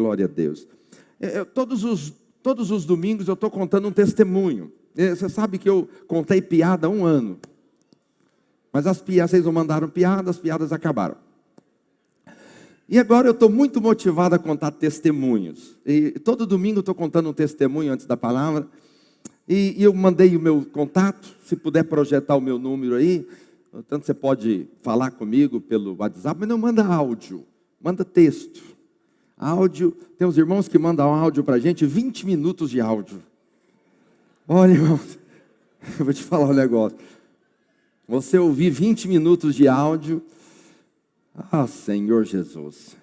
Glória a Deus. É, todos, os, todos os domingos eu estou contando um testemunho. É, você sabe que eu contei piada há um ano. Mas as piadas, vocês não mandaram piadas, as piadas acabaram. E agora eu estou muito motivado a contar testemunhos. E todo domingo eu estou contando um testemunho antes da palavra. E, e, eu mandei o meu contato, se puder projetar o meu número aí. Tanto você pode falar comigo pelo WhatsApp, mas não manda áudio, manda texto. Áudio, tem uns irmãos que mandam áudio para a gente, 20 minutos de áudio. Olha, irmãos, eu vou te falar um negócio. Você ouvir 20 minutos de áudio, ah, Senhor Jesus.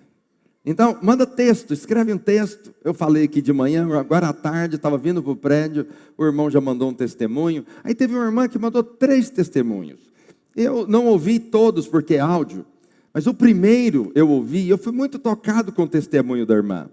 Então, manda texto, escreve um texto. Eu falei aqui de manhã, agora à tarde, estava vindo para o prédio, o irmão já mandou um testemunho. Aí teve uma irmã que mandou três testemunhos. Eu não ouvi todos porque é áudio, mas o primeiro eu ouvi, eu fui muito tocado com o testemunho da irmã.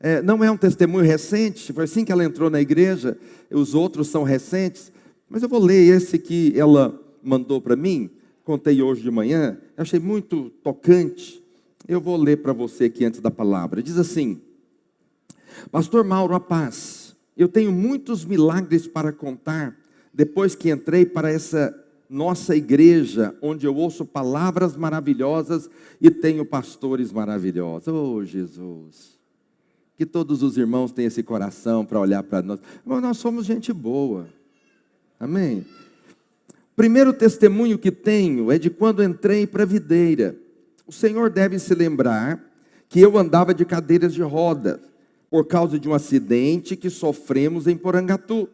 É, não é um testemunho recente, foi assim que ela entrou na igreja, os outros são recentes, mas eu vou ler esse que ela mandou para mim, contei hoje de manhã, achei muito tocante. Eu vou ler para você aqui antes da palavra. Diz assim: Pastor Mauro, a paz. Eu tenho muitos milagres para contar depois que entrei para essa nossa igreja, onde eu ouço palavras maravilhosas e tenho pastores maravilhosos. Oh, Jesus. Que todos os irmãos tenham esse coração para olhar para nós. Mas nós somos gente boa. Amém? Primeiro testemunho que tenho é de quando entrei para a videira. O Senhor deve se lembrar que eu andava de cadeiras de rodas por causa de um acidente que sofremos em Porangatu,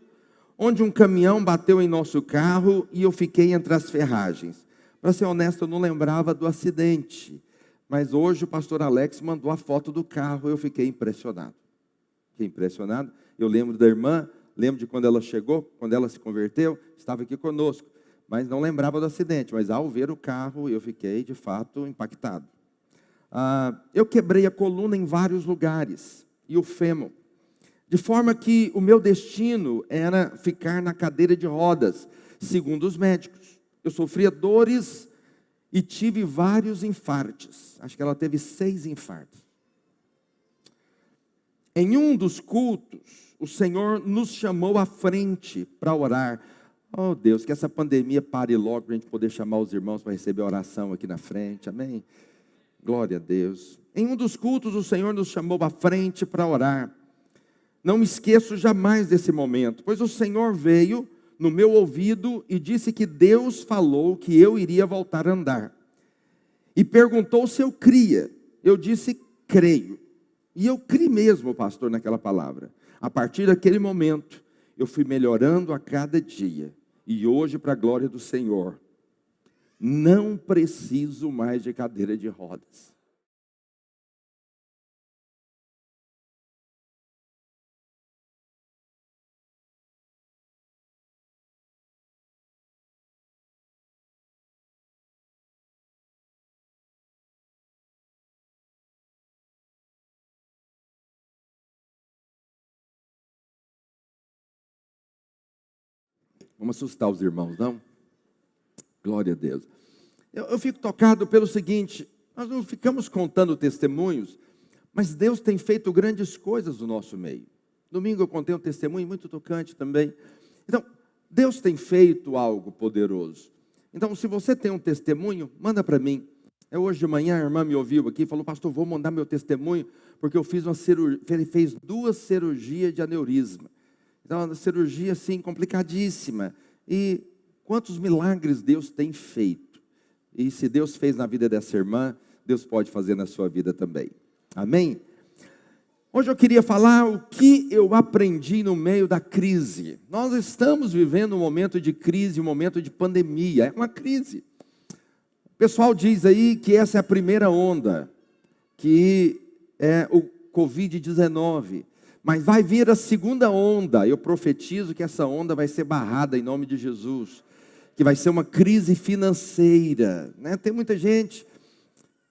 onde um caminhão bateu em nosso carro e eu fiquei entre as ferragens. Para ser honesto, eu não lembrava do acidente, mas hoje o pastor Alex mandou a foto do carro, eu fiquei impressionado. Fiquei impressionado. Eu lembro da irmã, lembro de quando ela chegou, quando ela se converteu, estava aqui conosco mas não lembrava do acidente. Mas ao ver o carro, eu fiquei de fato impactado. Ah, eu quebrei a coluna em vários lugares e o fêmur, de forma que o meu destino era ficar na cadeira de rodas, segundo os médicos. Eu sofria dores e tive vários infartos. Acho que ela teve seis infartos. Em um dos cultos, o Senhor nos chamou à frente para orar Oh Deus, que essa pandemia pare logo para a gente poder chamar os irmãos para receber oração aqui na frente, amém? Glória a Deus. Em um dos cultos, o Senhor nos chamou à frente para orar. Não me esqueço jamais desse momento, pois o Senhor veio no meu ouvido e disse que Deus falou que eu iria voltar a andar. E perguntou se eu cria. Eu disse, creio. E eu criei mesmo, pastor, naquela palavra. A partir daquele momento, eu fui melhorando a cada dia e hoje, para a glória do Senhor, não preciso mais de cadeira de rodas. Vamos assustar os irmãos, não? Glória a Deus. Eu, eu fico tocado pelo seguinte: nós não ficamos contando testemunhos, mas Deus tem feito grandes coisas no nosso meio. Domingo eu contei um testemunho muito tocante também. Então, Deus tem feito algo poderoso. Então, se você tem um testemunho, manda para mim. É hoje de manhã a irmã me ouviu aqui e falou, pastor, vou mandar meu testemunho, porque eu fiz uma cirurgia, fez duas cirurgias de aneurisma. Então, uma cirurgia assim complicadíssima. E quantos milagres Deus tem feito. E se Deus fez na vida dessa irmã, Deus pode fazer na sua vida também. Amém? Hoje eu queria falar o que eu aprendi no meio da crise. Nós estamos vivendo um momento de crise, um momento de pandemia. É uma crise. O pessoal diz aí que essa é a primeira onda, que é o Covid-19. Mas vai vir a segunda onda. Eu profetizo que essa onda vai ser barrada em nome de Jesus. Que vai ser uma crise financeira. Né? Tem muita gente,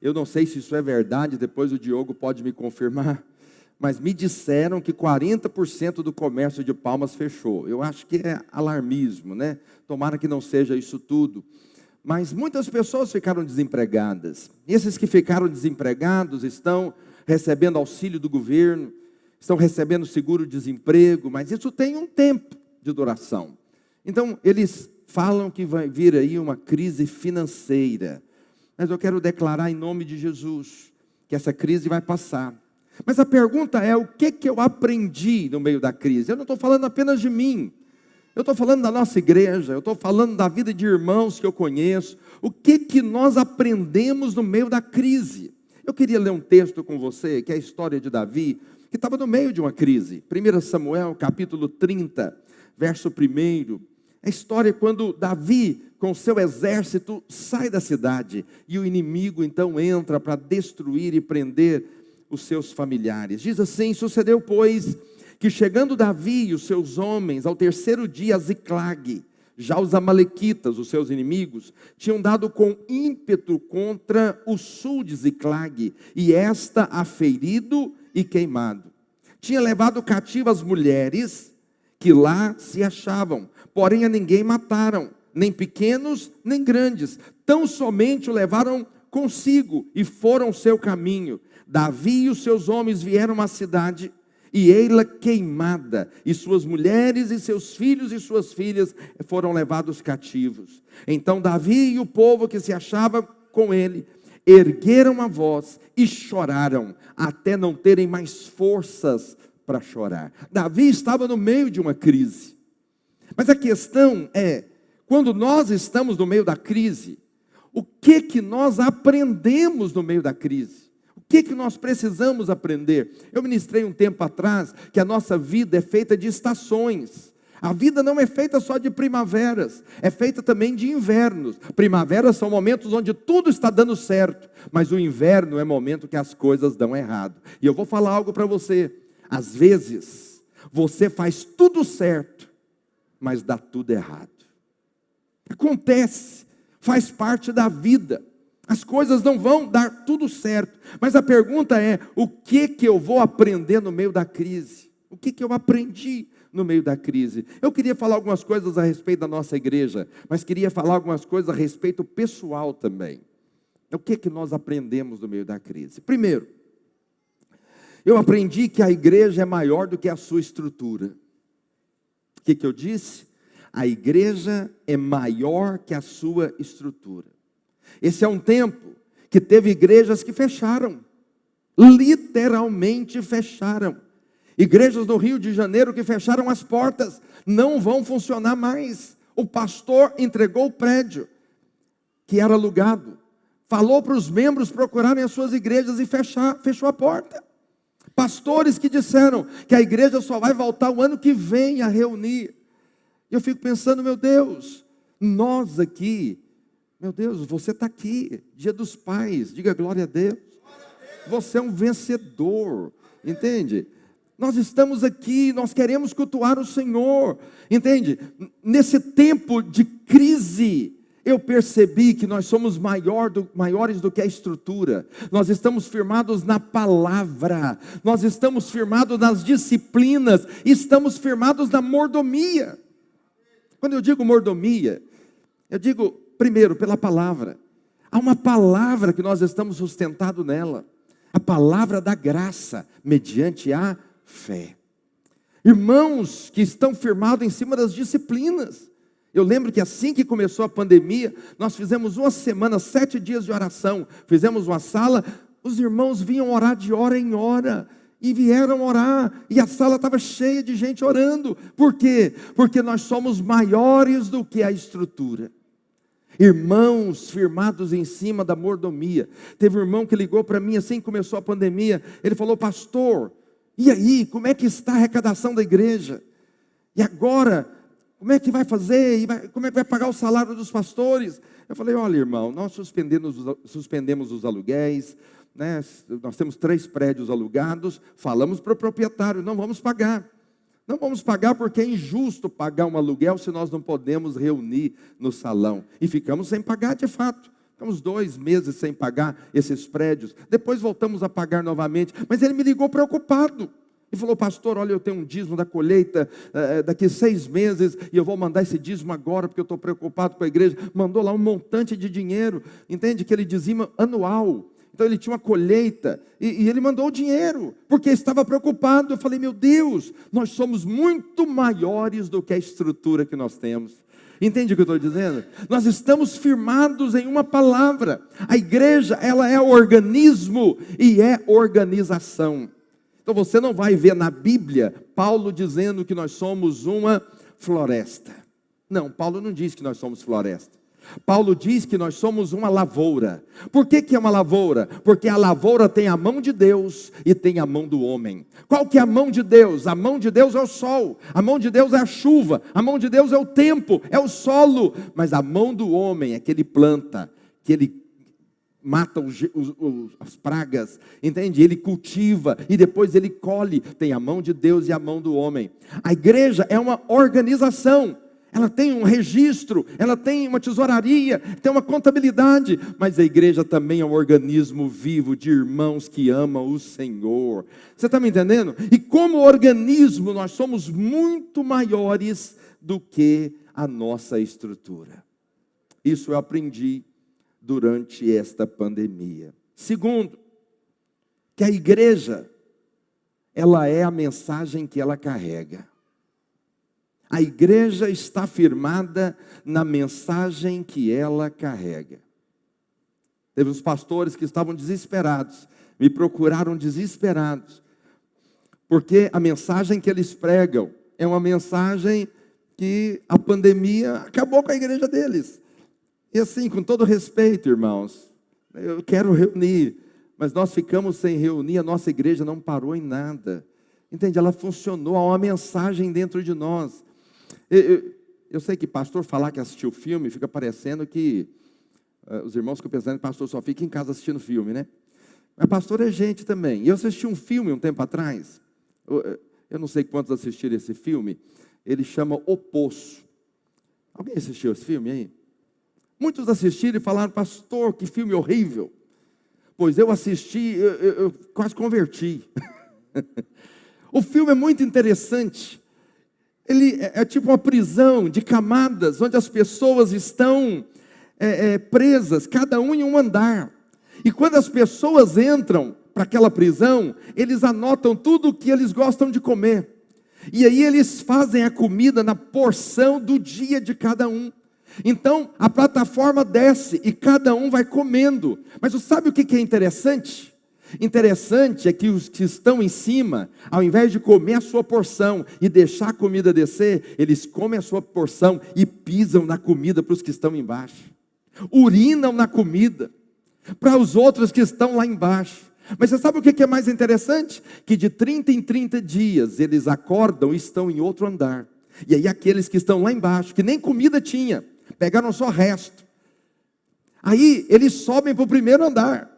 eu não sei se isso é verdade, depois o Diogo pode me confirmar. Mas me disseram que 40% do comércio de palmas fechou. Eu acho que é alarmismo, né? Tomara que não seja isso tudo. Mas muitas pessoas ficaram desempregadas. Esses que ficaram desempregados estão recebendo auxílio do governo, estão recebendo seguro-desemprego, mas isso tem um tempo de duração. Então, eles falam que vai vir aí uma crise financeira. Mas eu quero declarar em nome de Jesus que essa crise vai passar. Mas a pergunta é: o que, que eu aprendi no meio da crise? Eu não estou falando apenas de mim, eu estou falando da nossa igreja, eu estou falando da vida de irmãos que eu conheço. O que, que nós aprendemos no meio da crise? Eu queria ler um texto com você, que é a história de Davi, que estava no meio de uma crise. 1 Samuel, capítulo 30, verso 1. A história é quando Davi, com seu exército, sai da cidade e o inimigo então entra para destruir e prender os seus familiares. Diz assim: Sucedeu, pois, que chegando Davi e os seus homens ao terceiro dia a Ziclag, já os amalequitas, os seus inimigos, tinham dado com ímpeto contra o sul de Ziclag, e esta aferido e queimado. Tinha levado cativo as mulheres que lá se achavam, porém a ninguém mataram, nem pequenos, nem grandes, tão somente o levaram consigo e foram seu caminho. Davi e os seus homens vieram à cidade e ei-la queimada, e suas mulheres e seus filhos e suas filhas foram levados cativos. Então Davi e o povo que se achava com ele ergueram a voz e choraram, até não terem mais forças para chorar. Davi estava no meio de uma crise. Mas a questão é, quando nós estamos no meio da crise, o que que nós aprendemos no meio da crise? O que que nós precisamos aprender? Eu ministrei um tempo atrás que a nossa vida é feita de estações. A vida não é feita só de primaveras, é feita também de invernos. Primaveras são momentos onde tudo está dando certo, mas o inverno é momento que as coisas dão errado. E eu vou falar algo para você. Às vezes, você faz tudo certo, mas dá tudo errado. Acontece, faz parte da vida. As coisas não vão dar tudo certo. Mas a pergunta é: o que que eu vou aprender no meio da crise? O que que eu aprendi no meio da crise? Eu queria falar algumas coisas a respeito da nossa igreja, mas queria falar algumas coisas a respeito pessoal também. O que que nós aprendemos no meio da crise? Primeiro, eu aprendi que a igreja é maior do que a sua estrutura. O que, que eu disse? A igreja é maior que a sua estrutura. Esse é um tempo que teve igrejas que fecharam, literalmente fecharam. Igrejas do Rio de Janeiro que fecharam as portas, não vão funcionar mais. O pastor entregou o prédio que era alugado, falou para os membros procurarem as suas igrejas e fechar, fechou a porta. Pastores que disseram que a igreja só vai voltar o ano que vem a reunir. Eu fico pensando, meu Deus, nós aqui, meu Deus, você está aqui, dia dos pais, diga glória a Deus. Você é um vencedor, entende? Nós estamos aqui, nós queremos cultuar o Senhor, entende? Nesse tempo de crise, eu percebi que nós somos maior do, maiores do que a estrutura, nós estamos firmados na palavra, nós estamos firmados nas disciplinas, estamos firmados na mordomia. Quando eu digo mordomia, eu digo, primeiro, pela palavra. Há uma palavra que nós estamos sustentados nela, a palavra da graça, mediante a fé. Irmãos que estão firmados em cima das disciplinas. Eu lembro que assim que começou a pandemia, nós fizemos uma semana, sete dias de oração. Fizemos uma sala, os irmãos vinham orar de hora em hora. E vieram orar, e a sala estava cheia de gente orando. Por quê? Porque nós somos maiores do que a estrutura. Irmãos firmados em cima da mordomia. Teve um irmão que ligou para mim assim que começou a pandemia. Ele falou, pastor, e aí, como é que está a arrecadação da igreja? E agora, como é que vai fazer? E vai, como é que vai pagar o salário dos pastores? Eu falei, olha, irmão, nós suspendemos, suspendemos os aluguéis, né? nós temos três prédios alugados, falamos para o proprietário, não vamos pagar. Não vamos pagar porque é injusto pagar um aluguel se nós não podemos reunir no salão. E ficamos sem pagar de fato. Ficamos dois meses sem pagar esses prédios. Depois voltamos a pagar novamente. Mas ele me ligou preocupado. E falou, pastor, olha, eu tenho um dízimo da colheita uh, daqui seis meses e eu vou mandar esse dízimo agora porque eu estou preocupado com a igreja. Mandou lá um montante de dinheiro, entende? Que ele dizima anual. Então ele tinha uma colheita e, e, ele mandou o dinheiro, porque estava preocupado. Eu falei, meu Deus, nós somos muito maiores do que a estrutura que nós temos. Entende o que eu estou dizendo? Nós estamos firmados em uma palavra. A igreja, ela é organismo e é organização. Então você não vai ver na Bíblia Paulo dizendo que nós somos uma floresta. Não, Paulo não diz que nós somos floresta. Paulo diz que nós somos uma lavoura. Por que, que é uma lavoura? Porque a lavoura tem a mão de Deus e tem a mão do homem. Qual que é a mão de Deus? A mão de Deus é o sol, a mão de Deus é a chuva, a mão de Deus é o tempo, é o solo. Mas a mão do homem é que ele planta, que ele mata os, os, os, as pragas, entende? Ele cultiva e depois ele colhe. Tem a mão de Deus e a mão do homem. A igreja é uma organização ela tem um registro, ela tem uma tesouraria, tem uma contabilidade, mas a igreja também é um organismo vivo de irmãos que amam o Senhor. Você está me entendendo? E como organismo, nós somos muito maiores do que a nossa estrutura. Isso eu aprendi durante esta pandemia. Segundo, que a igreja, ela é a mensagem que ela carrega. A igreja está firmada na mensagem que ela carrega. Teve uns pastores que estavam desesperados, me procuraram desesperados, porque a mensagem que eles pregam é uma mensagem que a pandemia acabou com a igreja deles. E assim, com todo respeito, irmãos, eu quero reunir, mas nós ficamos sem reunir, a nossa igreja não parou em nada. Entende? Ela funcionou, há uma mensagem dentro de nós. Eu, eu, sei que pastor falar que assistiu filme fica parecendo que uh, os irmãos ficam pensando que pastor só fica em casa assistindo filme, né? Mas pastor é gente também. Eu assisti um filme um tempo atrás. Eu, eu não sei quantos assistiram esse filme. Ele chama O Poço. Alguém assistiu esse filme aí? Muitos assistiram e falaram, pastor, que filme horrível. Pois eu assisti, eu, eu, eu quase converti. o filme é muito interessante. Ele é, é tipo uma prisão de camadas, onde as pessoas estão é, é, presas, cada um em um andar. E quando as pessoas entram para aquela prisão, eles anotam tudo o que eles gostam de comer. E aí eles fazem a comida na porção do dia de cada um. Então a plataforma desce e cada um vai comendo. Mas você sabe o que é interessante? Interessante é que os que estão em cima, ao invés de comer a sua porção e deixar a comida descer, eles comem a sua porção e pisam na comida para os que estão embaixo. Urinam na comida para os outros que estão lá embaixo. Mas você sabe o que é mais interessante? Que de 30 em 30 dias eles acordam e estão em outro andar. E aí aqueles que estão lá embaixo, que nem comida tinha, pegaram só resto. Aí eles sobem para o primeiro andar.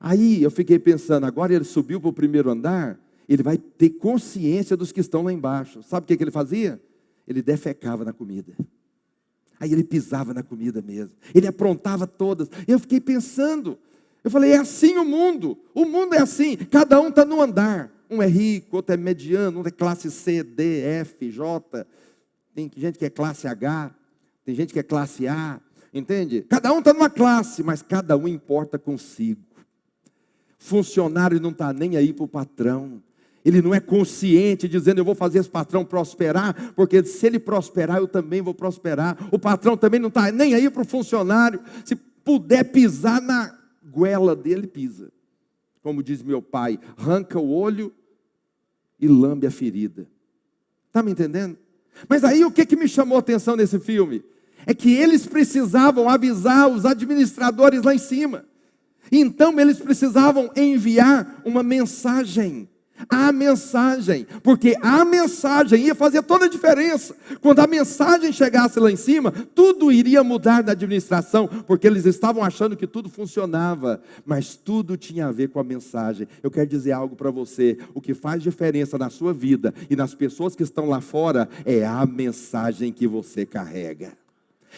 Aí eu fiquei pensando, agora ele subiu para o primeiro andar, ele vai ter consciência dos que estão lá embaixo. Sabe o que, que ele fazia? Ele defecava na comida. Aí ele pisava na comida mesmo. Ele aprontava todas. Eu fiquei pensando. Eu falei, é assim o mundo. O mundo é assim. Cada um está no andar. Um é rico, outro é mediano, um é classe C, D, F, J. Tem gente que é classe H. Tem gente que é classe A. Entende? Cada um está numa classe, mas cada um importa consigo. Funcionário não está nem aí para o patrão. Ele não é consciente dizendo eu vou fazer esse patrão prosperar, porque se ele prosperar, eu também vou prosperar. O patrão também não está nem aí para o funcionário. Se puder pisar na goela dele, pisa. Como diz meu pai, arranca o olho e lambe a ferida. Está me entendendo? Mas aí o que, que me chamou a atenção nesse filme? É que eles precisavam avisar os administradores lá em cima. Então eles precisavam enviar uma mensagem. A mensagem, porque a mensagem ia fazer toda a diferença. Quando a mensagem chegasse lá em cima, tudo iria mudar na administração, porque eles estavam achando que tudo funcionava, mas tudo tinha a ver com a mensagem. Eu quero dizer algo para você: o que faz diferença na sua vida e nas pessoas que estão lá fora é a mensagem que você carrega.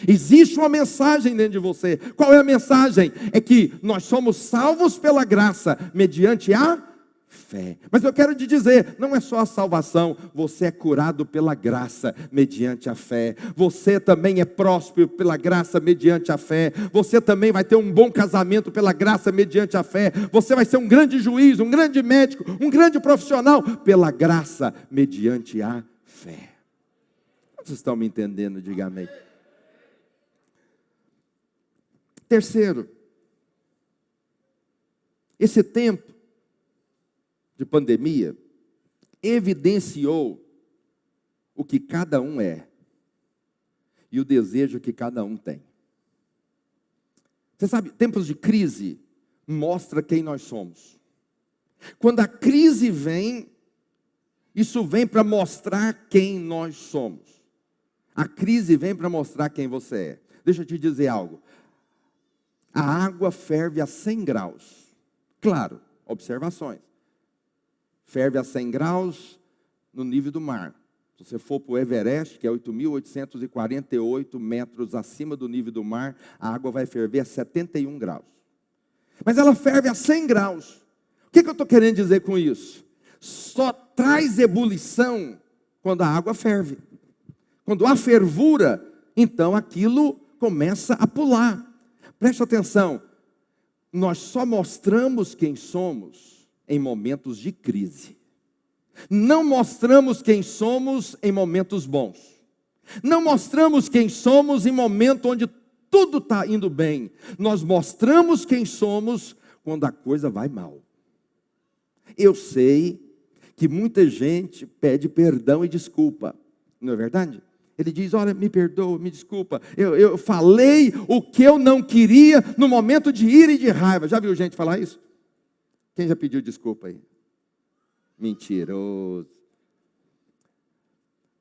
Existe uma mensagem dentro de você. Qual é a mensagem? É que nós somos salvos pela graça, mediante a fé. Mas eu quero te dizer, não é só a salvação, você é curado pela graça mediante a fé. Você também é próspero pela graça mediante a fé. Você também vai ter um bom casamento pela graça mediante a fé. Você vai ser um grande juiz, um grande médico, um grande profissional pela graça mediante a fé. Vocês estão me entendendo? Diga amém. Terceiro, esse tempo de pandemia evidenciou o que cada um é e o desejo que cada um tem. Você sabe, tempos de crise mostra quem nós somos. Quando a crise vem, isso vem para mostrar quem nós somos. A crise vem para mostrar quem você é. Deixa eu te dizer algo. A água ferve a 100 graus. Claro, observações ferve a 100 graus no nível do mar. Se você for para o Everest, que é 8.848 metros acima do nível do mar, a água vai ferver a 71 graus. Mas ela ferve a 100 graus. O que, que eu estou querendo dizer com isso? Só traz ebulição quando a água ferve. Quando há fervura, então aquilo começa a pular. Preste atenção, nós só mostramos quem somos em momentos de crise. Não mostramos quem somos em momentos bons. Não mostramos quem somos em momento onde tudo está indo bem. Nós mostramos quem somos quando a coisa vai mal. Eu sei que muita gente pede perdão e desculpa, não é verdade? Ele diz: Olha, me perdoa, me desculpa, eu, eu falei o que eu não queria no momento de ira e de raiva. Já viu gente falar isso? Quem já pediu desculpa aí? Mentiroso.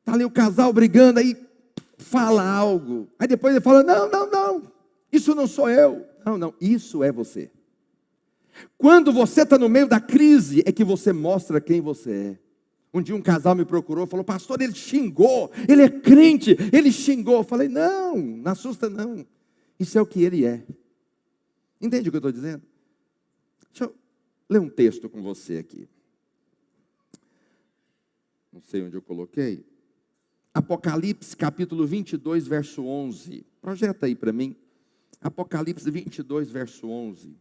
Está ali o casal brigando, aí fala algo. Aí depois ele fala: Não, não, não, isso não sou eu. Não, não, isso é você. Quando você está no meio da crise, é que você mostra quem você é. Um dia um casal me procurou, falou, pastor, ele xingou, ele é crente, ele xingou. Eu falei, não, não assusta não. Isso é o que ele é. Entende o que eu estou dizendo? Deixa eu ler um texto com você aqui. Não sei onde eu coloquei. Apocalipse capítulo 22, verso 11. Projeta aí para mim. Apocalipse 22, verso 11.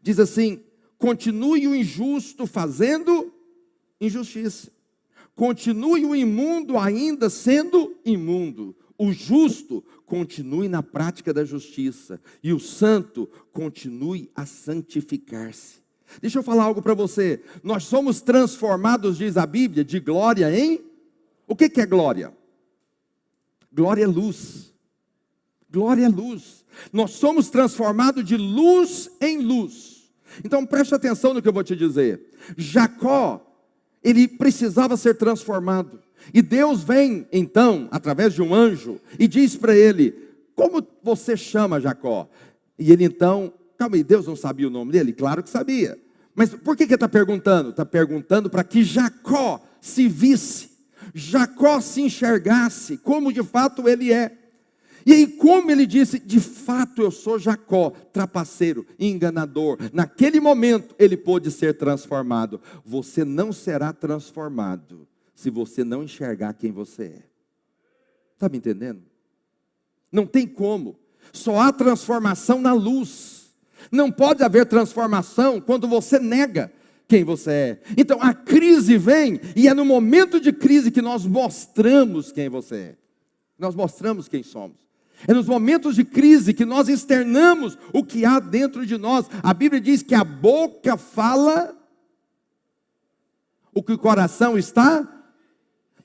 Diz assim: Continue o injusto fazendo injustiça. Continue o imundo ainda sendo imundo o justo continue na prática da justiça e o santo continue a santificar-se. Deixa eu falar algo para você. Nós somos transformados, diz a Bíblia, de glória em. O que, que é glória? Glória é luz. Glória é luz. Nós somos transformados de luz em luz. Então preste atenção no que eu vou te dizer. Jacó, ele precisava ser transformado. E Deus vem então, através de um anjo, e diz para ele: Como você chama Jacó? E ele então, calma aí, Deus não sabia o nome dele? Claro que sabia. Mas por que, que ele está perguntando? Está perguntando para que Jacó se visse, Jacó se enxergasse como de fato ele é. E aí, como ele disse, de fato eu sou Jacó, trapaceiro, enganador. Naquele momento ele pôde ser transformado. Você não será transformado se você não enxergar quem você é. Está me entendendo? Não tem como. Só há transformação na luz. Não pode haver transformação quando você nega quem você é. Então a crise vem e é no momento de crise que nós mostramos quem você é. Nós mostramos quem somos. É nos momentos de crise que nós externamos o que há dentro de nós. A Bíblia diz que a boca fala o que o coração está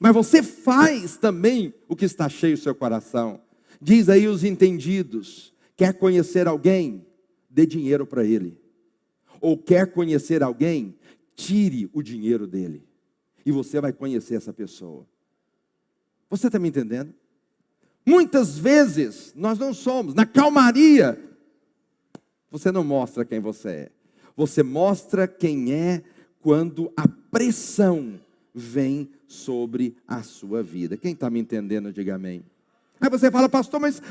mas você faz também o que está cheio o seu coração. Diz aí os entendidos: quer conhecer alguém? Dê dinheiro para ele. Ou quer conhecer alguém? Tire o dinheiro dele. E você vai conhecer essa pessoa. Você está me entendendo? Muitas vezes nós não somos, na calmaria, você não mostra quem você é. Você mostra quem é quando a pressão vem sobre a sua vida. Quem está me entendendo, diga amém. Aí você fala, pastor, mas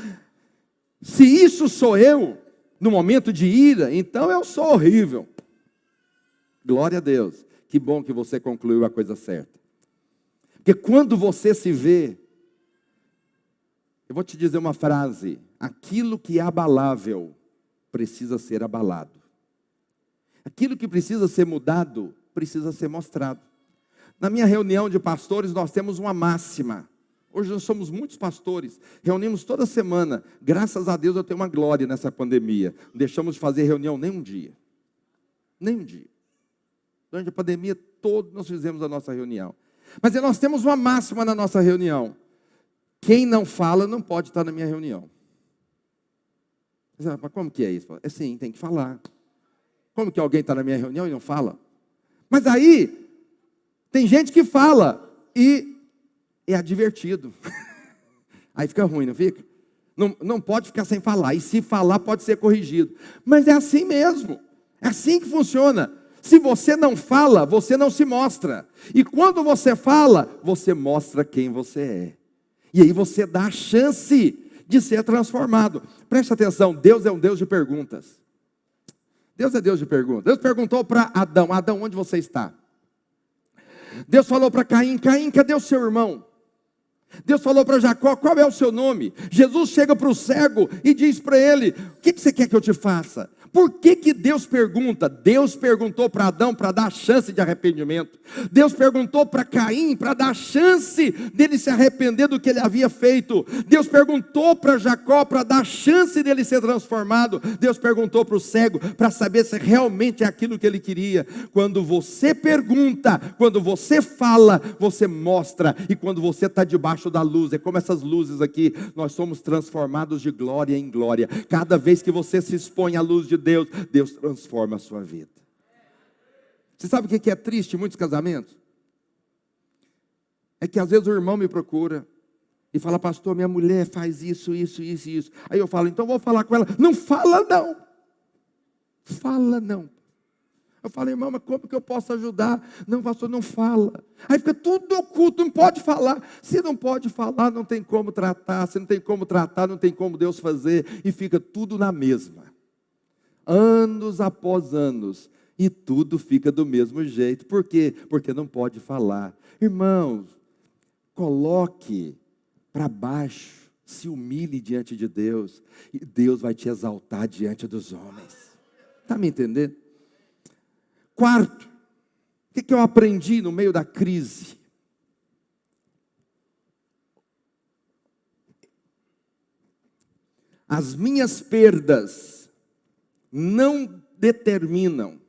se isso sou eu, no momento de ira, então eu sou horrível. Glória a Deus. Que bom que você concluiu a coisa certa. Porque quando você se vê, eu vou te dizer uma frase: aquilo que é abalável precisa ser abalado. Aquilo que precisa ser mudado precisa ser mostrado. Na minha reunião de pastores, nós temos uma máxima. Hoje nós somos muitos pastores, reunimos toda semana. Graças a Deus eu tenho uma glória nessa pandemia. Não deixamos de fazer reunião nem um dia. Nem um dia. Durante a pandemia toda nós fizemos a nossa reunião. Mas nós temos uma máxima na nossa reunião. Quem não fala não pode estar na minha reunião. Mas como que é isso? É sim, tem que falar. Como que alguém está na minha reunião e não fala? Mas aí, tem gente que fala e é advertido. Aí fica ruim, não fica? Não, não pode ficar sem falar. E se falar, pode ser corrigido. Mas é assim mesmo. É assim que funciona. Se você não fala, você não se mostra. E quando você fala, você mostra quem você é. E aí você dá a chance de ser transformado. Preste atenção: Deus é um Deus de perguntas. Deus é Deus de perguntas. Deus perguntou para Adão: Adão, onde você está? Deus falou para Caim: Caim, cadê o seu irmão? Deus falou para Jacó: qual é o seu nome? Jesus chega para o cego e diz para ele: o que, que você quer que eu te faça? Por que, que Deus pergunta? Deus perguntou para Adão para dar chance de arrependimento. Deus perguntou para Caim para dar chance dele se arrepender do que ele havia feito. Deus perguntou para Jacó para dar chance dele ser transformado. Deus perguntou para o cego para saber se realmente é aquilo que ele queria. Quando você pergunta, quando você fala, você mostra. E quando você está debaixo da luz, é como essas luzes aqui, nós somos transformados de glória em glória. Cada vez que você se expõe à luz de Deus, Deus transforma a sua vida. Você sabe o que é triste em muitos casamentos? É que às vezes o irmão me procura e fala, pastor, minha mulher faz isso, isso, isso, isso. Aí eu falo, então vou falar com ela. Não fala não. Fala não. Eu falei, irmão, mas como que eu posso ajudar? Não, pastor, não fala. Aí fica tudo oculto, não pode falar. Se não pode falar, não tem como tratar. Se não tem como tratar, não tem como Deus fazer. E fica tudo na mesma anos após anos, e tudo fica do mesmo jeito. Por quê? Porque não pode falar. Irmãos, coloque para baixo, se humilhe diante de Deus, e Deus vai te exaltar diante dos homens. Está me entendendo? Quarto, o que, que eu aprendi no meio da crise? As minhas perdas não determinam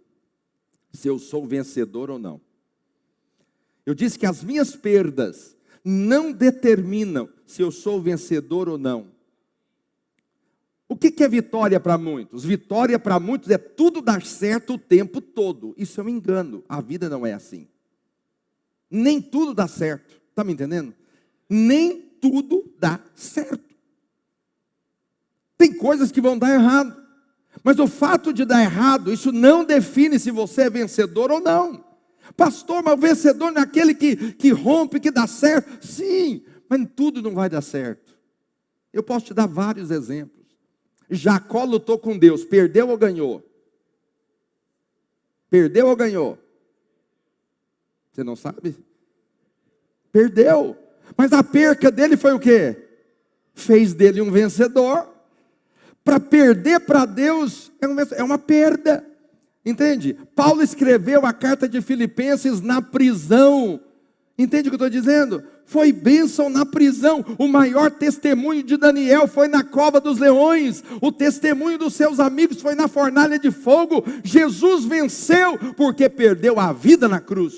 se eu sou vencedor ou não. Eu disse que as minhas perdas não determinam se eu sou vencedor ou não. O que é vitória para muitos? Vitória para muitos é tudo dar certo o tempo todo. Isso é um engano. A vida não é assim. Nem tudo dá certo. Está me entendendo? Nem tudo dá certo. Tem coisas que vão dar errado. Mas o fato de dar errado, isso não define se você é vencedor ou não. Pastor, mas o vencedor não é aquele que, que rompe, que dá certo. Sim, mas tudo não vai dar certo. Eu posso te dar vários exemplos. Jacó lutou com Deus, perdeu ou ganhou? Perdeu ou ganhou? Você não sabe? Perdeu. Mas a perca dele foi o quê? Fez dele um vencedor. Para perder para Deus é, é uma perda. Entende? Paulo escreveu a carta de Filipenses na prisão. Entende o que eu estou dizendo? Foi bênção na prisão. O maior testemunho de Daniel foi na cova dos leões. O testemunho dos seus amigos foi na fornalha de fogo. Jesus venceu porque perdeu a vida na cruz.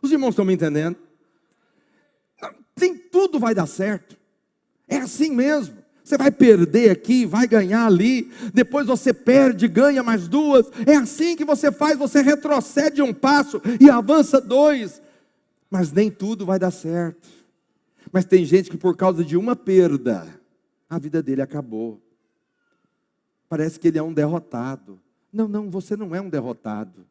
Os irmãos estão me entendendo? Nem tudo vai dar certo. É assim mesmo. Você vai perder aqui, vai ganhar ali, depois você perde, ganha mais duas. É assim que você faz, você retrocede um passo e avança dois. Mas nem tudo vai dar certo. Mas tem gente que por causa de uma perda, a vida dele acabou. Parece que ele é um derrotado. Não, não, você não é um derrotado.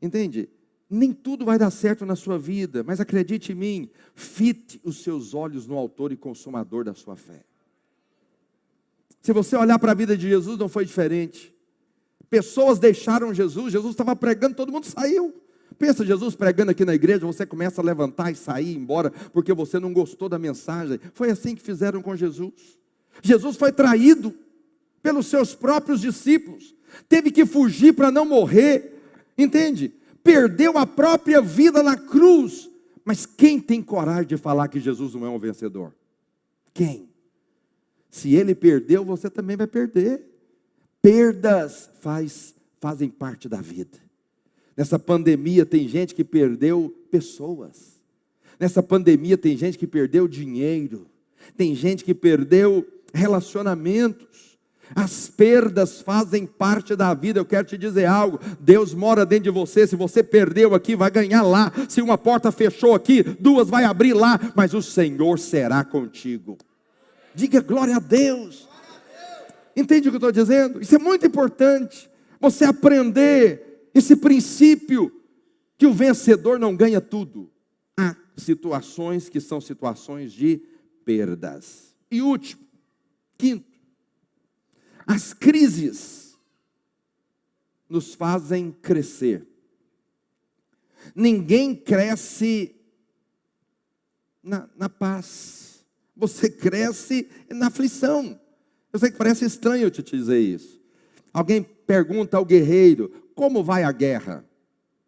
Entende? Nem tudo vai dar certo na sua vida, mas acredite em mim, fite os seus olhos no autor e consumador da sua fé. Se você olhar para a vida de Jesus, não foi diferente. Pessoas deixaram Jesus, Jesus estava pregando, todo mundo saiu. Pensa Jesus pregando aqui na igreja, você começa a levantar e sair embora porque você não gostou da mensagem. Foi assim que fizeram com Jesus. Jesus foi traído pelos seus próprios discípulos, teve que fugir para não morrer, entende? Perdeu a própria vida na cruz. Mas quem tem coragem de falar que Jesus não é um vencedor? Quem? Se ele perdeu, você também vai perder. Perdas faz, fazem parte da vida. Nessa pandemia tem gente que perdeu pessoas. Nessa pandemia tem gente que perdeu dinheiro. Tem gente que perdeu relacionamentos. As perdas fazem parte da vida. Eu quero te dizer algo: Deus mora dentro de você. Se você perdeu aqui, vai ganhar lá. Se uma porta fechou aqui, duas vai abrir lá. Mas o Senhor será contigo. Diga glória a Deus. Entende o que eu estou dizendo? Isso é muito importante. Você aprender esse princípio que o vencedor não ganha tudo. Há situações que são situações de perdas. E último, quinto, as crises nos fazem crescer. Ninguém cresce na, na paz. Você cresce na aflição. Eu sei que parece estranho eu te dizer isso. Alguém pergunta ao guerreiro: como vai a guerra?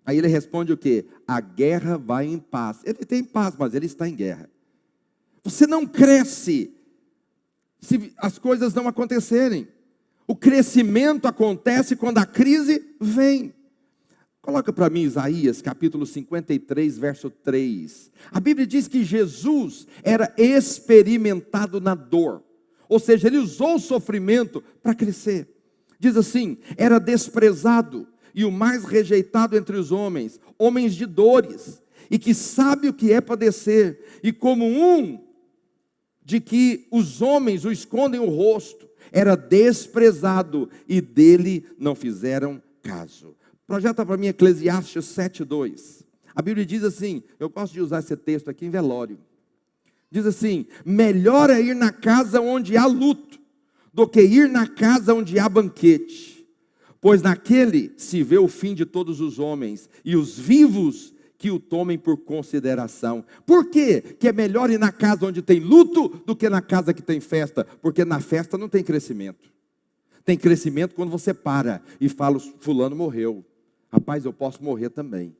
Aí ele responde o quê? A guerra vai em paz. Ele tem paz, mas ele está em guerra. Você não cresce se as coisas não acontecerem. O crescimento acontece quando a crise vem. Coloca para mim Isaías capítulo 53, verso 3. A Bíblia diz que Jesus era experimentado na dor. Ou seja, ele usou o sofrimento para crescer. Diz assim: era desprezado e o mais rejeitado entre os homens, homens de dores, e que sabe o que é padecer, e como um de que os homens o escondem o rosto, era desprezado e dele não fizeram caso. Projeta para mim Eclesiastes 7:2. A Bíblia diz assim, eu gosto de usar esse texto aqui em velório. Diz assim: melhor é ir na casa onde há luto, do que ir na casa onde há banquete. Pois naquele se vê o fim de todos os homens, e os vivos que o tomem por consideração. Por quê? Que é melhor ir na casa onde tem luto do que na casa que tem festa, porque na festa não tem crescimento. Tem crescimento quando você para e fala: Fulano morreu. Rapaz, eu posso morrer também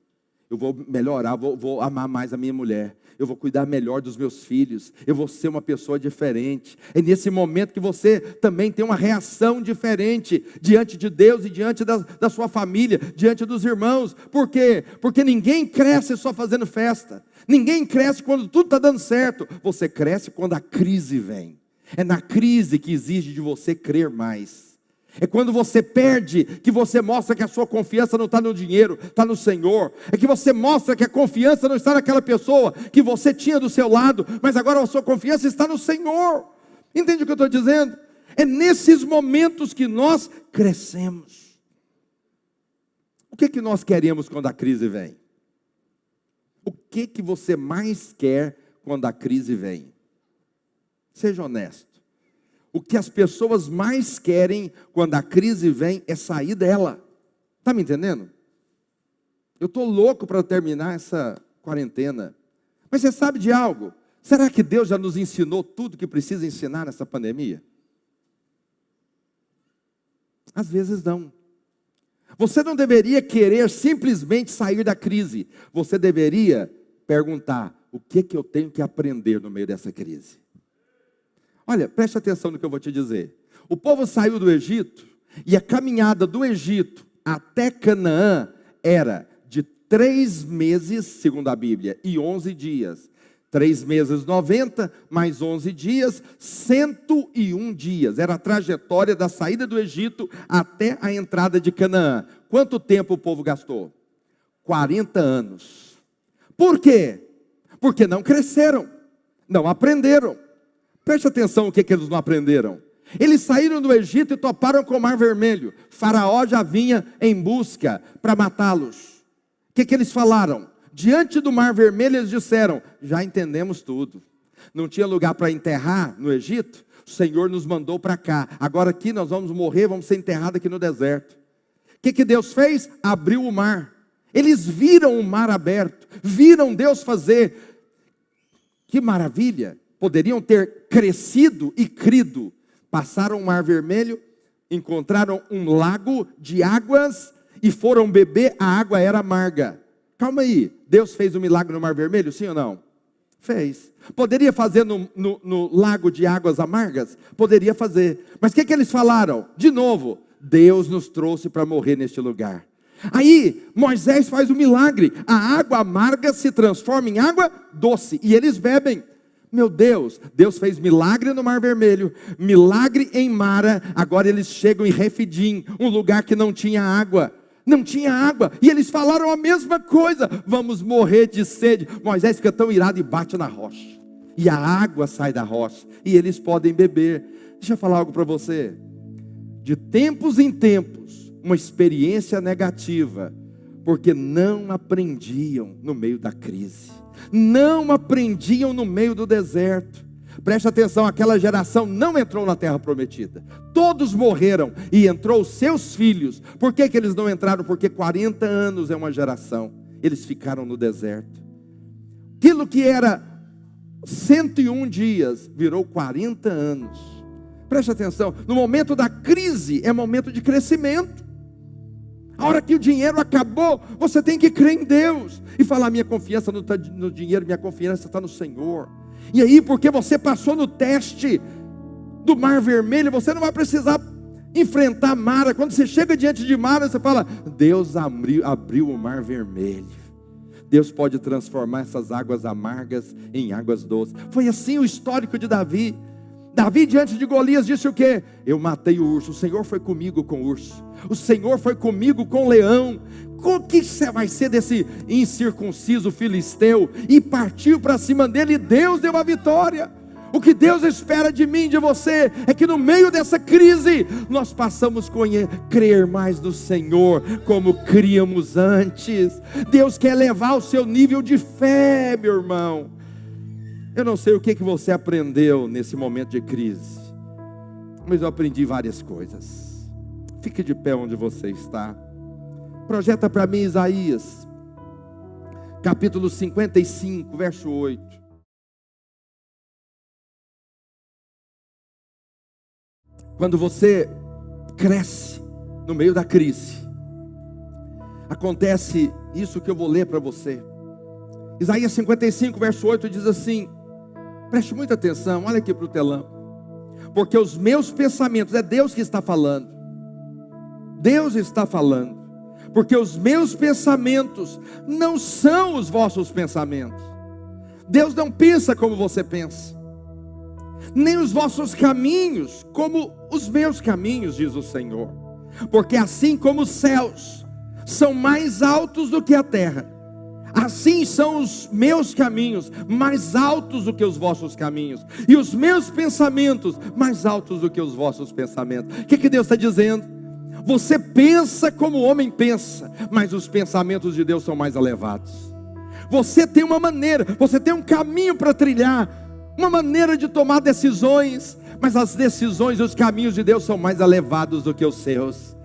eu vou melhorar, vou, vou, amar mais a minha mulher, eu vou cuidar melhor dos meus filhos, eu vou ser uma pessoa diferente. É nesse momento que você também tem uma reação diferente diante de Deus e diante da, da sua família, diante dos irmãos. Por quê? Porque ninguém cresce só fazendo festa, ninguém cresce quando tudo está dando certo, você cresce quando a crise vem. É na crise que exige de você crer mais. É quando você perde que você mostra que a sua confiança não está no dinheiro, está no Senhor. É que você mostra que a confiança não está naquela pessoa que você tinha do seu lado, mas agora a sua confiança está no Senhor. Entende o que eu estou dizendo? É nesses momentos que nós crescemos. O que, que nós queremos quando a crise vem? O que, que você mais quer quando a crise vem? Seja honesto. O que as pessoas mais querem quando a crise vem é sair dela. Está me entendendo? Eu estou louco para terminar essa quarentena. Mas você sabe de algo? Será que Deus já nos ensinou tudo que precisa ensinar nessa pandemia? Às vezes não. Você não deveria querer simplesmente sair da crise. Você deveria perguntar: o que, que eu tenho que aprender no meio dessa crise? Olha, preste atenção no que eu vou te dizer. O povo saiu do Egito e a caminhada do Egito até Canaã era de três meses, segundo a Bíblia, e onze dias. Três meses, 90, mais onze dias, 101 dias. Era a trajetória da saída do Egito até a entrada de Canaã. Quanto tempo o povo gastou? 40 anos. Por quê? Porque não cresceram, não aprenderam. Preste atenção o que, que eles não aprenderam. Eles saíram do Egito e toparam com o Mar Vermelho. Faraó já vinha em busca para matá-los. O que, que eles falaram? Diante do Mar Vermelho, eles disseram: Já entendemos tudo. Não tinha lugar para enterrar no Egito? O Senhor nos mandou para cá. Agora aqui nós vamos morrer, vamos ser enterrados aqui no deserto. O que, que Deus fez? Abriu o mar. Eles viram o mar aberto, viram Deus fazer. Que maravilha! Poderiam ter crescido e crido. Passaram o mar vermelho, encontraram um lago de águas e foram beber, a água era amarga. Calma aí, Deus fez um milagre no mar vermelho, sim ou não? Fez. Poderia fazer no, no, no lago de águas amargas? Poderia fazer. Mas o que, que eles falaram? De novo, Deus nos trouxe para morrer neste lugar. Aí Moisés faz o um milagre, a água amarga se transforma em água doce e eles bebem. Meu Deus, Deus fez milagre no Mar Vermelho, milagre em Mara, agora eles chegam em Refidim, um lugar que não tinha água. Não tinha água, e eles falaram a mesma coisa: vamos morrer de sede. Moisés fica tão irado e bate na rocha, e a água sai da rocha, e eles podem beber. Deixa eu falar algo para você. De tempos em tempos, uma experiência negativa, porque não aprendiam no meio da crise não aprendiam no meio do deserto. Preste atenção, aquela geração não entrou na terra prometida. Todos morreram e entrou seus filhos. Por que, que eles não entraram? Porque 40 anos é uma geração. Eles ficaram no deserto. Aquilo que era 101 dias virou 40 anos. Preste atenção, no momento da crise é momento de crescimento. A hora que o dinheiro acabou, você tem que crer em Deus e falar: minha confiança não está no dinheiro, minha confiança está no Senhor. E aí, porque você passou no teste do Mar Vermelho, você não vai precisar enfrentar Mara. Quando você chega diante de Mara, você fala: Deus abriu, abriu o Mar Vermelho. Deus pode transformar essas águas amargas em águas doces. Foi assim o histórico de Davi. Davi, diante de Golias, disse o que? Eu matei o urso, o Senhor foi comigo com o urso, o Senhor foi comigo com o leão. O que vai ser desse incircunciso filisteu? E partiu para cima dele, e Deus deu a vitória. O que Deus espera de mim, de você, é que no meio dessa crise, nós passamos a crer mais no Senhor, como criamos antes. Deus quer levar o seu nível de fé, meu irmão. Eu não sei o que, que você aprendeu nesse momento de crise, mas eu aprendi várias coisas. Fique de pé onde você está. Projeta para mim Isaías, capítulo 55, verso 8. Quando você cresce no meio da crise, acontece isso que eu vou ler para você. Isaías 55, verso 8 diz assim: Preste muita atenção, olha aqui para o telão. Porque os meus pensamentos, é Deus que está falando. Deus está falando. Porque os meus pensamentos não são os vossos pensamentos. Deus não pensa como você pensa. Nem os vossos caminhos como os meus caminhos, diz o Senhor. Porque assim como os céus são mais altos do que a terra, Assim são os meus caminhos, mais altos do que os vossos caminhos, e os meus pensamentos, mais altos do que os vossos pensamentos. O que, que Deus está dizendo? Você pensa como o homem pensa, mas os pensamentos de Deus são mais elevados. Você tem uma maneira, você tem um caminho para trilhar, uma maneira de tomar decisões, mas as decisões e os caminhos de Deus são mais elevados do que os seus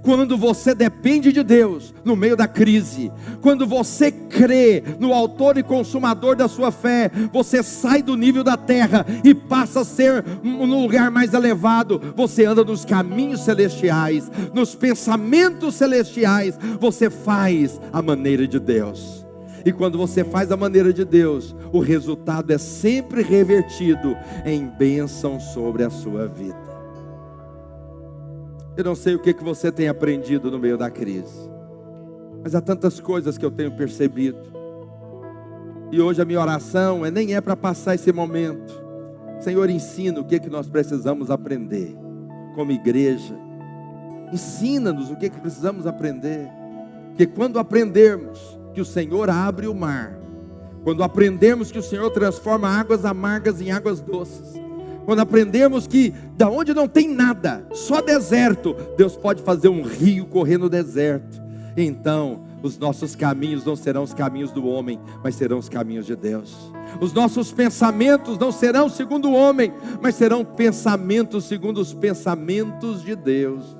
quando você depende de Deus no meio da crise, quando você crê no autor e consumador da sua fé, você sai do nível da terra e passa a ser no lugar mais elevado. Você anda nos caminhos celestiais, nos pensamentos celestiais, você faz a maneira de Deus. E quando você faz a maneira de Deus, o resultado é sempre revertido em bênção sobre a sua vida. Eu não sei o que, que você tem aprendido no meio da crise, mas há tantas coisas que eu tenho percebido. E hoje a minha oração é nem é para passar esse momento. Senhor, ensina o que, que nós precisamos aprender como igreja. Ensina-nos o que, que precisamos aprender. Que quando aprendermos que o Senhor abre o mar, quando aprendermos que o Senhor transforma águas amargas em águas doces, quando aprendemos que da onde não tem nada, só deserto, Deus pode fazer um rio correr no deserto. Então, os nossos caminhos não serão os caminhos do homem, mas serão os caminhos de Deus. Os nossos pensamentos não serão segundo o homem, mas serão pensamentos segundo os pensamentos de Deus.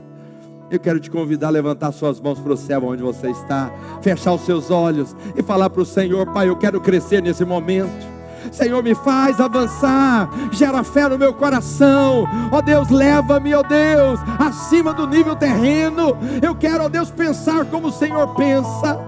Eu quero te convidar a levantar suas mãos para o céu onde você está, fechar os seus olhos e falar para o Senhor: Pai, eu quero crescer nesse momento. Senhor, me faz avançar, gera fé no meu coração. Ó oh, Deus, leva-me, ó oh, Deus, acima do nível terreno. Eu quero, ó oh, Deus, pensar como o Senhor pensa.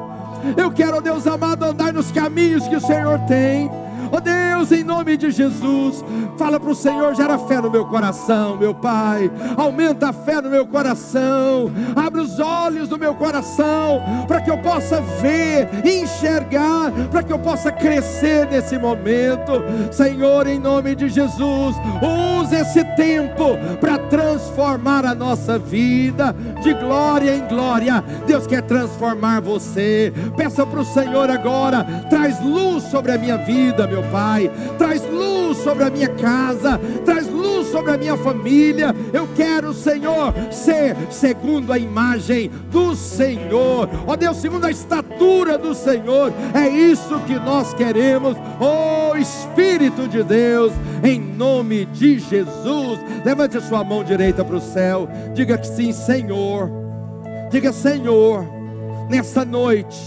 Eu quero, ó Deus amado, andar nos caminhos que o Senhor tem. Oh Deus, em nome de Jesus, fala para o Senhor, gera fé no meu coração, meu Pai. Aumenta a fé no meu coração. Abre os olhos do meu coração para que eu possa ver, enxergar, para que eu possa crescer nesse momento. Senhor, em nome de Jesus, use esse tempo para transformar a nossa vida de glória em glória. Deus quer transformar você. Peça para o Senhor agora, traz luz sobre a minha vida, meu Pai. Traz luz sobre a minha casa, traz luz sobre a minha família. Eu quero, Senhor, ser segundo a imagem do Senhor. Ó oh, Deus, segundo a estatura do Senhor. É isso que nós queremos. Oh Espírito de Deus, em nome de Jesus. Levante a sua mão direita para o céu. Diga que sim, Senhor. Diga, Senhor, nessa noite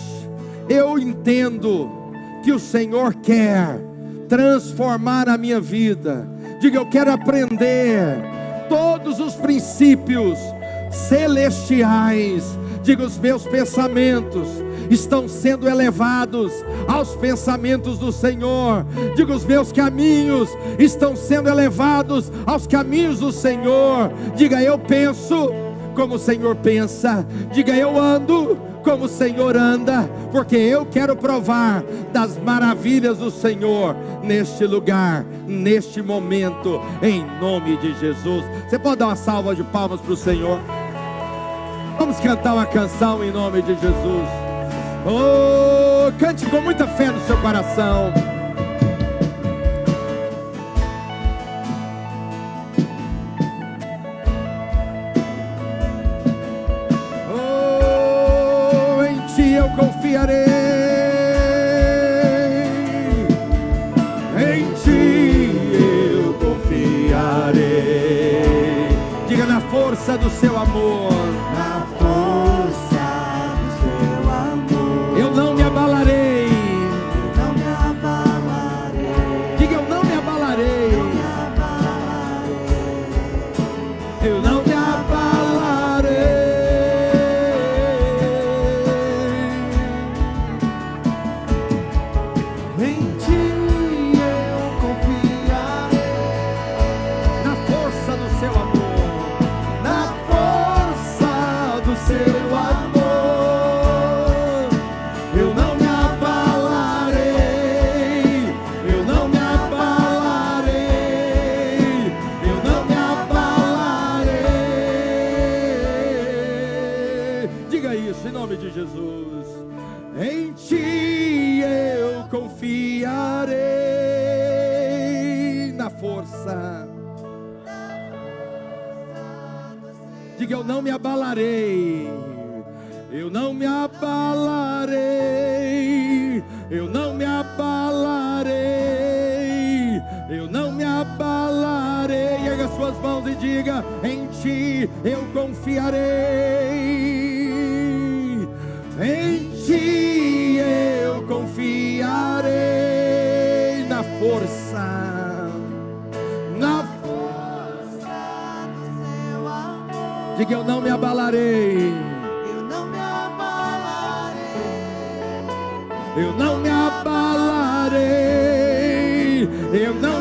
eu entendo que o Senhor quer transformar a minha vida. Diga, eu quero aprender todos os princípios celestiais. Diga, os meus pensamentos estão sendo elevados aos pensamentos do Senhor. Diga, os meus caminhos estão sendo elevados aos caminhos do Senhor. Diga, eu penso como o Senhor pensa. Diga, eu ando como o Senhor anda, porque eu quero provar das maravilhas do Senhor neste lugar, neste momento, em nome de Jesus. Você pode dar uma salva de palmas para o Senhor? Vamos cantar uma canção em nome de Jesus. Oh, cante com muita fé no seu coração. Do seu amor. Diga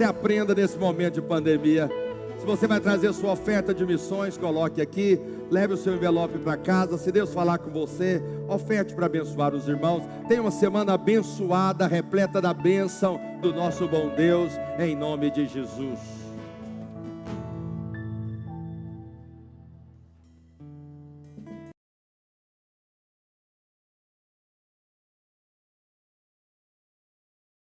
você aprenda nesse momento de pandemia. Se você vai trazer sua oferta de missões, coloque aqui. Leve o seu envelope para casa. Se Deus falar com você, oferte para abençoar os irmãos. Tenha uma semana abençoada, repleta da bênção do nosso bom Deus, em nome de Jesus.